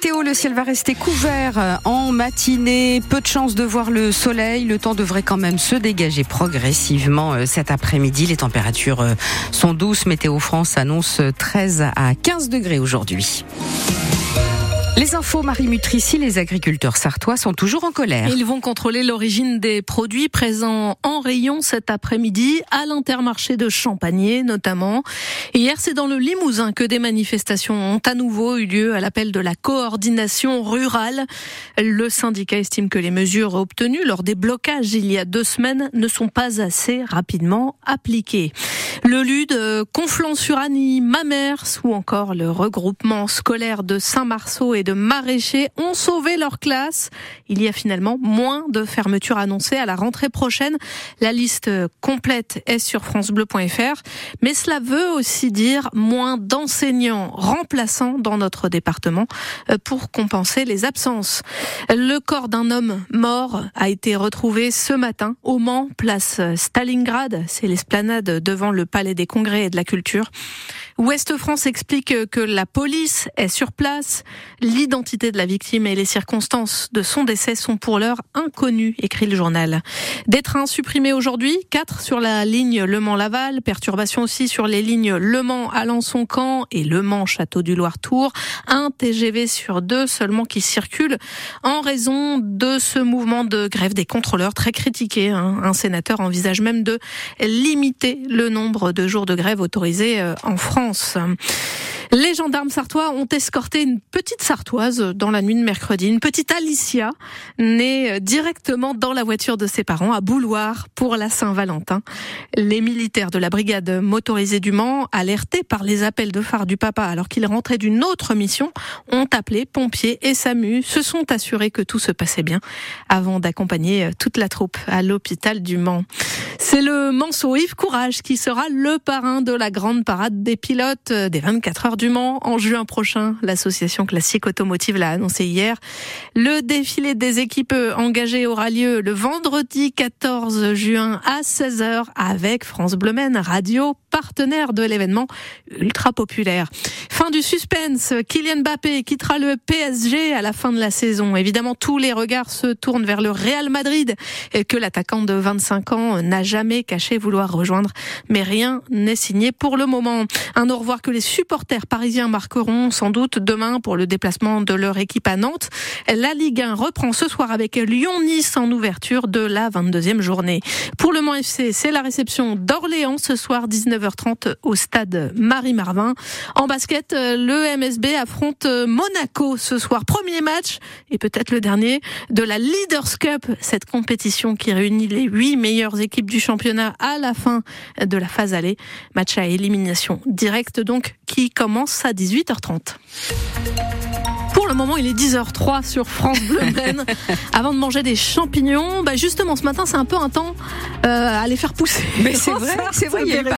météo, le ciel va rester couvert euh, en matinée. Peu de chances de voir le soleil. Le temps devrait quand même se dégager progressivement euh, cet après-midi. Les températures euh, sont douces. Météo France annonce 13 à 15 degrés aujourd'hui. Les infos, Marie Mutrici, les agriculteurs sartois sont toujours en colère. Ils vont contrôler l'origine des produits présents en rayon cet après-midi à l'intermarché de Champagné notamment. hier, c'est dans le Limousin que des manifestations ont à nouveau eu lieu à l'appel de la coordination rurale. Le syndicat estime que les mesures obtenues lors des blocages il y a deux semaines ne sont pas assez rapidement appliquées. Le LUD, euh, Conflans-sur-Annie, Mamers ou encore le regroupement scolaire de Saint-Marceau et de maraîchers ont sauvé leur classe. Il y a finalement moins de fermetures annoncées à la rentrée prochaine. La liste complète est sur francebleu.fr. Mais cela veut aussi dire moins d'enseignants remplaçants dans notre département euh, pour compenser les absences. Le corps d'un homme mort a été retrouvé ce matin au Mans, place Stalingrad. C'est l'esplanade devant le Palais des Congrès et de la Culture. Ouest France explique que la police est sur place. L'identité de la victime et les circonstances de son décès sont pour l'heure inconnues, écrit le journal. Des trains supprimés aujourd'hui, quatre sur la ligne Le Mans-Laval, perturbation aussi sur les lignes Le Mans-Alençon-Camp et Le Mans-Château du Loir-Tour. Un TGV sur deux seulement qui circule en raison de ce mouvement de grève des contrôleurs très critiqué. Hein. Un sénateur envisage même de limiter le nombre de jours de grève autorisés euh, en France. Les gendarmes sartois ont escorté une petite sartoise dans la nuit de mercredi, une petite Alicia, née directement dans la voiture de ses parents à Bouloir pour la Saint-Valentin. Les militaires de la brigade motorisée du Mans, alertés par les appels de phare du papa alors qu'il rentrait d'une autre mission, ont appelé pompiers et SAMU, se sont assurés que tout se passait bien avant d'accompagner toute la troupe à l'hôpital du Mans. C'est le Manceau Yves Courage qui sera le parrain de la grande parade des pilotes des 24 heures du Mans en juin prochain. L'association classique automotive l'a annoncé hier. Le défilé des équipes engagées aura lieu le vendredi 14 juin à 16h avec France Bleu radio partenaire de l'événement ultra populaire. Fin du suspense, Kylian Mbappé quittera le PSG à la fin de la saison. Évidemment, tous les regards se tournent vers le Real Madrid que l'attaquant de 25 ans n'a jamais caché vouloir rejoindre, mais rien n'est signé pour le moment. Un au revoir que les supporters parisiens marqueront sans doute demain pour le déplacement de leur équipe à Nantes. La Ligue 1 reprend ce soir avec Lyon-Nice en ouverture de la 22e journée. Pour le Mans FC, c'est la réception d'Orléans ce soir 19h30 au stade Marie-Marvin. En basket, le MSB affronte Monaco ce soir. Premier match et peut-être le dernier de la Leaders Cup, cette compétition qui réunit les huit meilleures équipes du championnat à la fin de la phase allée. Match à élimination directe donc qui commence à 18h30. Pour le moment, il est 10h03 sur France Bleu Maine. Avant de manger des champignons, bah justement, ce matin, c'est un peu un temps euh, à les faire pousser. Mais c'est vrai, c'est vrai.